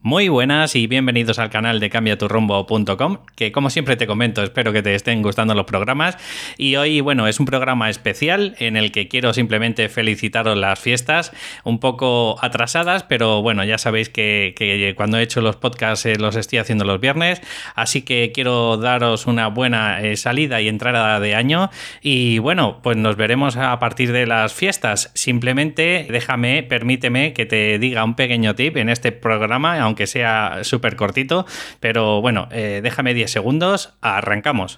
Muy buenas y bienvenidos al canal de cambiaturrumbo.com, que como siempre te comento, espero que te estén gustando los programas. Y hoy, bueno, es un programa especial en el que quiero simplemente felicitaros las fiestas, un poco atrasadas, pero bueno, ya sabéis que, cuando he hecho los podcasts eh, los estoy haciendo los viernes, así que quiero daros una buena eh, salida y entrada de año. Y bueno, pues nos veremos a partir de las fiestas. Simplemente déjame, permíteme que te diga un pequeño tip en este programa aunque sea súper cortito. Pero bueno, eh, déjame 10 segundos, arrancamos.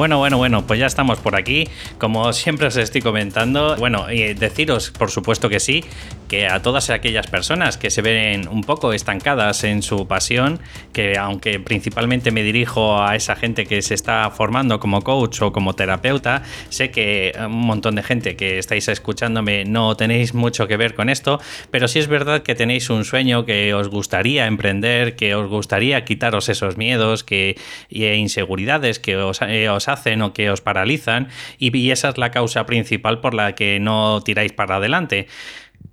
Bueno, bueno, bueno, pues ya estamos por aquí. Como siempre os estoy comentando, bueno, y deciros, por supuesto que sí, que a todas aquellas personas que se ven un poco estancadas en su pasión, que aunque principalmente me dirijo a esa gente que se está formando como coach o como terapeuta, sé que un montón de gente que estáis escuchándome no tenéis mucho que ver con esto, pero sí es verdad que tenéis un sueño que os gustaría emprender, que os gustaría quitaros esos miedos que, e inseguridades que os, eh, os hacen o que os paralizan y, esa es la causa principal por la que no tiráis para adelante.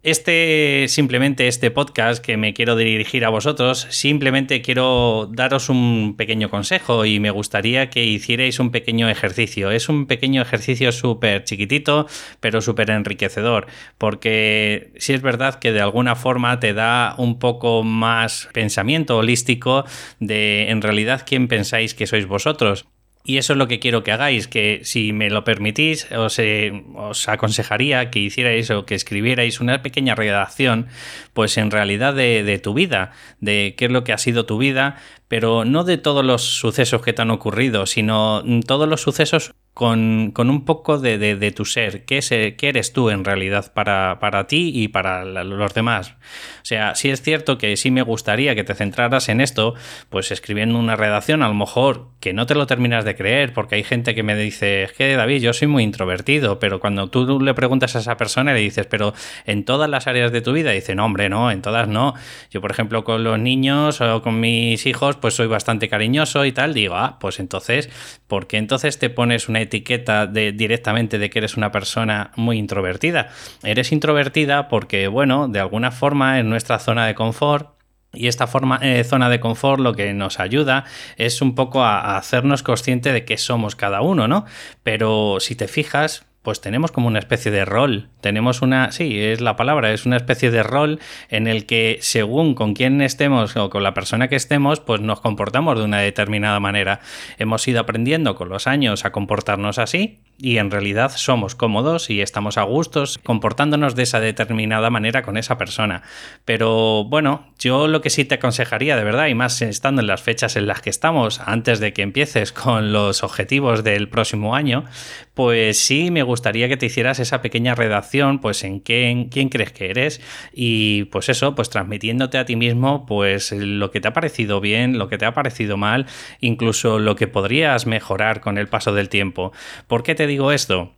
Este, simplemente este podcast que me quiero dirigir a vosotros, simplemente quiero daros un pequeño consejo y me gustaría que hicierais un pequeño ejercicio. Es un pequeño ejercicio súper chiquitito, pero súper enriquecedor, porque si es verdad que de alguna forma te da un poco más pensamiento holístico de en realidad quién pensáis que sois vosotros. Y eso es lo que quiero que hagáis, que si me lo permitís, os, eh, os, aconsejaría que hicierais o que escribierais una pequeña redacción, pues en realidad de, de, tu vida, de qué es lo que ha sido tu vida, pero no de todos los sucesos que te han ocurrido, sino todos los sucesos con, un poco de, tu ser, ¿Qué, eres tú en realidad para, para, ti y para los demás. O sea, si es cierto que sí me gustaría que te centraras en esto, pues escribiendo una redacción, a lo mejor que no te lo terminas de creer, porque hay gente que me dice, es que David, yo soy muy introvertido, pero cuando tú le preguntas a esa persona le dices, pero en todas las áreas de tu vida, dice, no, hombre, no, en todas no. Yo, por ejemplo, con los niños o con mis hijos, pues soy bastante cariñoso y tal, digo, ah, pues entonces, ¿por qué entonces te pones una etiqueta de, directamente de que eres una persona muy introvertida. Eres introvertida porque, bueno, de alguna forma en nuestra zona de confort y esta forma, eh, zona de confort lo que nos ayuda es un poco a, hacernos consciente de qué somos cada uno, ¿no? Pero si te fijas, pues tenemos como una especie de rol. Tenemos una, sí, es la palabra, es una especie de rol en el que según con quién estemos o con la persona que estemos, pues nos comportamos de una determinada manera. Hemos ido aprendiendo con los años a comportarnos así y en realidad somos cómodos y estamos a gustos comportándonos de esa determinada manera con esa persona. Pero bueno, yo lo que sí te aconsejaría de verdad, y más estando en las fechas en las que estamos, antes de que empieces con los objetivos del próximo año, pues sí me gustaría que te hicieras esa pequeña redacción, pues en, qué, en quién crees que eres y pues eso, pues transmitiéndote a ti mismo pues lo que te ha parecido bien, lo que te ha parecido mal, incluso lo que podrías mejorar con el paso del tiempo. ¿Por qué te digo esto?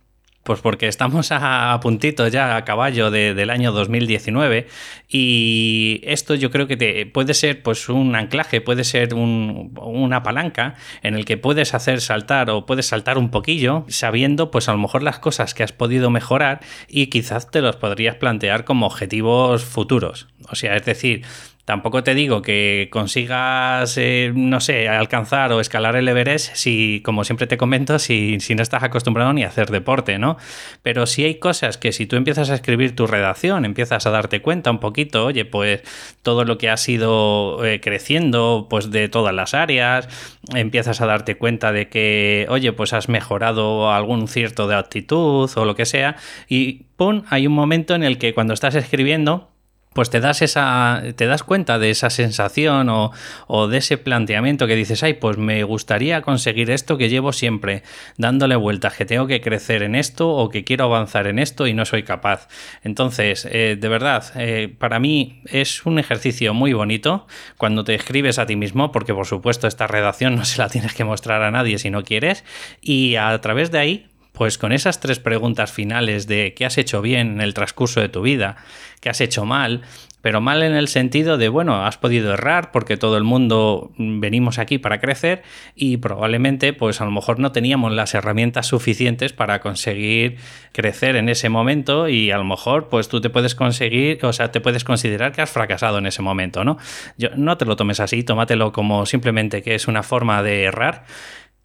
Pues porque estamos a, puntito ya a caballo del año 2019 y esto yo creo que te, puede ser pues un anclaje, puede ser una palanca en el que puedes hacer saltar o puedes saltar un poquillo sabiendo pues a lo mejor las cosas que has podido mejorar y quizás te los podrías plantear como objetivos futuros. O sea, es decir, Tampoco te digo que consigas, eh, no sé, alcanzar o escalar el Everest si, como siempre te comento, si, no estás acostumbrado ni a hacer deporte, ¿no? Pero sí hay cosas que si tú empiezas a escribir tu redacción, empiezas a darte cuenta un poquito, oye, pues todo lo que ha ido eh, creciendo, pues de todas las áreas, empiezas a darte cuenta de que, oye, pues has mejorado algún cierto de actitud o lo que sea, y pum, hay un momento en el que cuando estás escribiendo, pues te das esa, te das cuenta de esa sensación o, o, de ese planteamiento que dices, ay, pues me gustaría conseguir esto que llevo siempre dándole vueltas, que tengo que crecer en esto o que quiero avanzar en esto y no soy capaz. Entonces, eh, de verdad, eh, para mí es un ejercicio muy bonito cuando te escribes a ti mismo, porque por supuesto esta redacción no se la tienes que mostrar a nadie si no quieres, y a través de ahí pues con esas tres preguntas finales de qué has hecho bien en el transcurso de tu vida, qué has hecho mal, pero mal en el sentido de, bueno, has podido errar porque todo el mundo venimos aquí para crecer y probablemente pues a lo mejor no teníamos las herramientas suficientes para conseguir crecer en ese momento y a lo mejor pues tú te puedes conseguir, o sea, te puedes considerar que has fracasado en ese momento, ¿no? Yo, no te lo tomes así, tómatelo como simplemente que es una forma de errar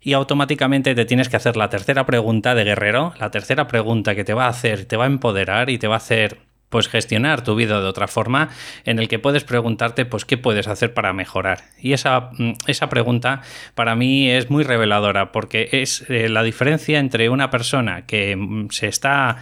y automáticamente te tienes que hacer la tercera pregunta de guerrero, la tercera pregunta que te va a hacer, te va a empoderar y te va a hacer pues gestionar tu vida de otra forma en el que puedes preguntarte pues qué puedes hacer para mejorar. Y esa, mm, esa pregunta para mí es muy reveladora porque es eh, la diferencia entre una persona que mm, se está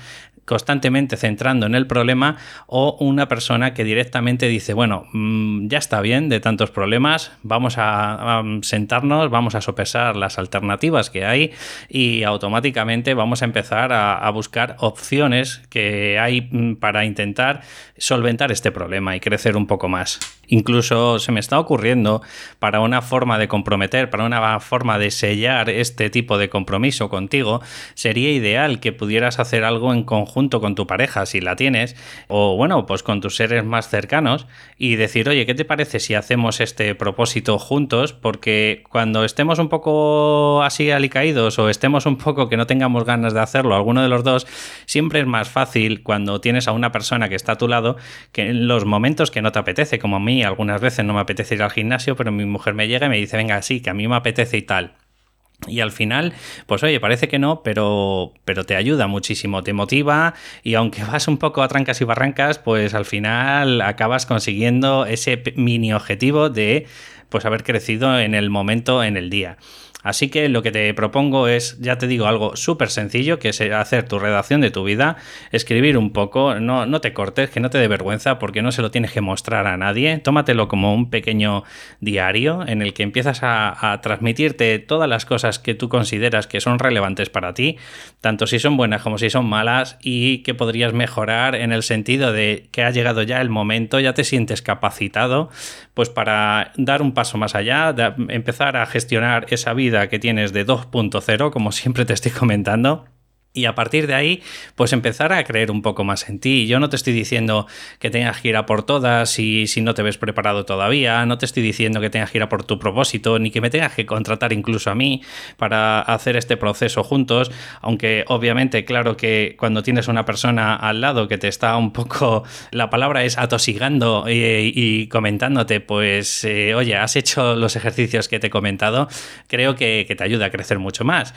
constantemente centrando en el problema o una persona que directamente dice, bueno, mm, ya está bien de tantos problemas, vamos a, sentarnos, vamos a sopesar las alternativas que hay y automáticamente vamos a empezar a, buscar opciones que hay mm, para intentar solventar este problema y crecer un poco más. Incluso se me está ocurriendo para una forma de comprometer, para una forma de sellar este tipo de compromiso contigo, sería ideal que pudieras hacer algo en conjunto con tu pareja, si la tienes, o bueno, pues con tus seres más cercanos, y decir, oye, ¿qué te parece si hacemos este propósito juntos? Porque cuando estemos un poco así alicaídos o estemos un poco que no tengamos ganas de hacerlo, alguno de los dos, siempre es más fácil cuando tienes a una persona que está a tu lado, que en los momentos que no te apetece, como a mí, algunas veces no me apetece ir al gimnasio, pero mi mujer me llega y me dice, venga, sí, que a mí me apetece y tal. Y al final, pues oye, parece que no, pero, pero te ayuda muchísimo, te motiva y aunque vas un poco a trancas y barrancas, pues al final acabas consiguiendo ese mini objetivo de pues haber crecido en el momento, en el día. Así que lo que te propongo es, ya te digo, algo súper sencillo, que es hacer tu redacción de tu vida, escribir un poco, no, no te cortes, que no te dé vergüenza, porque no se lo tienes que mostrar a nadie. Tómatelo como un pequeño diario en el que empiezas a, transmitirte todas las cosas que tú consideras que son relevantes para ti, tanto si son buenas como si son malas, y que podrías mejorar en el sentido de que ha llegado ya el momento, ya te sientes capacitado, pues para dar un paso más allá, empezar a gestionar esa vida que tienes de 2.0, como siempre te estoy comentando, y a partir de ahí, pues empezar a creer un poco más en ti. Yo no te estoy diciendo que tengas que ir a por todas y si no te ves preparado todavía, no te estoy diciendo que tengas que ir a por tu propósito, ni que me tengas que contratar incluso a mí para hacer este proceso juntos, aunque obviamente, claro que cuando tienes una persona al lado que te está un poco, la palabra es atosigando y, comentándote, pues, eh, oye, has hecho los ejercicios que te he comentado, creo que te ayuda a crecer mucho más.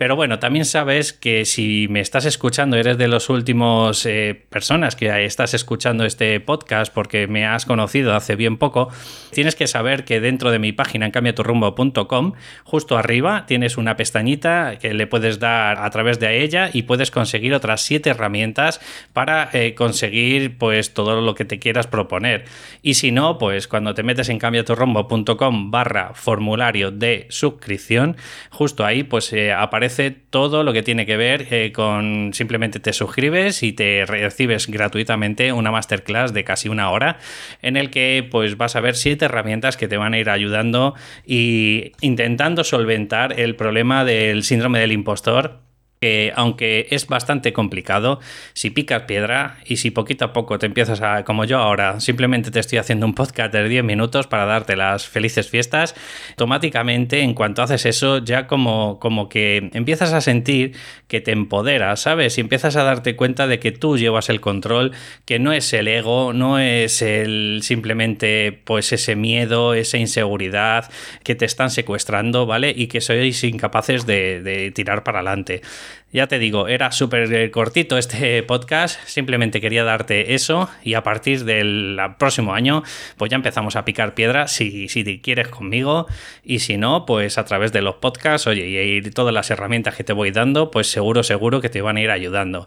Pero bueno, también sabes que si me estás escuchando, eres de los últimos eh, personas que estás escuchando este podcast porque me has conocido hace bien poco, tienes que saber que dentro de mi página en cambiaturrumbo.com, justo arriba tienes una pestañita que le puedes dar a través de ella y puedes conseguir otras siete herramientas para eh, conseguir pues todo lo que te quieras proponer. Y si no, pues cuando te metes en cambiaturrumbo.com barra formulario de suscripción, justo ahí pues eh, aparece todo lo que tiene que ver eh, con simplemente te suscribes y te recibes gratuitamente una masterclass de casi una hora en el que pues vas a ver siete herramientas que te van a ir ayudando y intentando solventar el problema del síndrome del impostor que aunque es bastante complicado, si picas piedra y si poquito a poco te empiezas a, como yo ahora, simplemente te estoy haciendo un podcast de 10 minutos para darte las felices fiestas, automáticamente en cuanto haces eso ya como, como que empiezas a sentir que te empoderas, ¿sabes? Y empiezas a darte cuenta de que tú llevas el control, que no es el ego, no es el simplemente pues ese miedo, esa inseguridad que te están secuestrando, ¿vale? Y que sois incapaces de, de tirar para adelante. Ya te digo, era súper eh, cortito este podcast, simplemente quería darte eso y a partir del próximo año pues ya empezamos a picar piedra si, si quieres conmigo y si no, pues a través de los podcasts, oye, y todas las herramientas que te voy dando, pues seguro, seguro que te van a ir ayudando.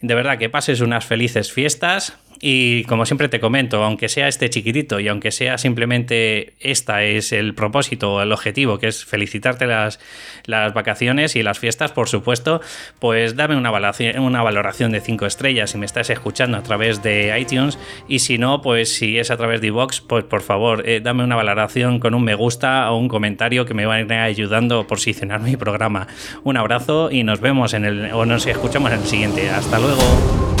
De verdad que pases unas felices fiestas y como siempre te comento, aunque sea este chiquitito y aunque sea simplemente esta es el propósito o el objetivo, que es felicitarte las, las vacaciones y las fiestas, por supuesto, pues dame una valoración, una valoración de 5 estrellas si me estás escuchando a través de iTunes y si no, pues si es a través de Vox, pues por favor, eh, dame una valoración con un me gusta o un comentario que me va a ir ayudando a posicionar mi programa. Un abrazo y nos vemos en el o nos escuchamos en el siguiente. Hasta luego.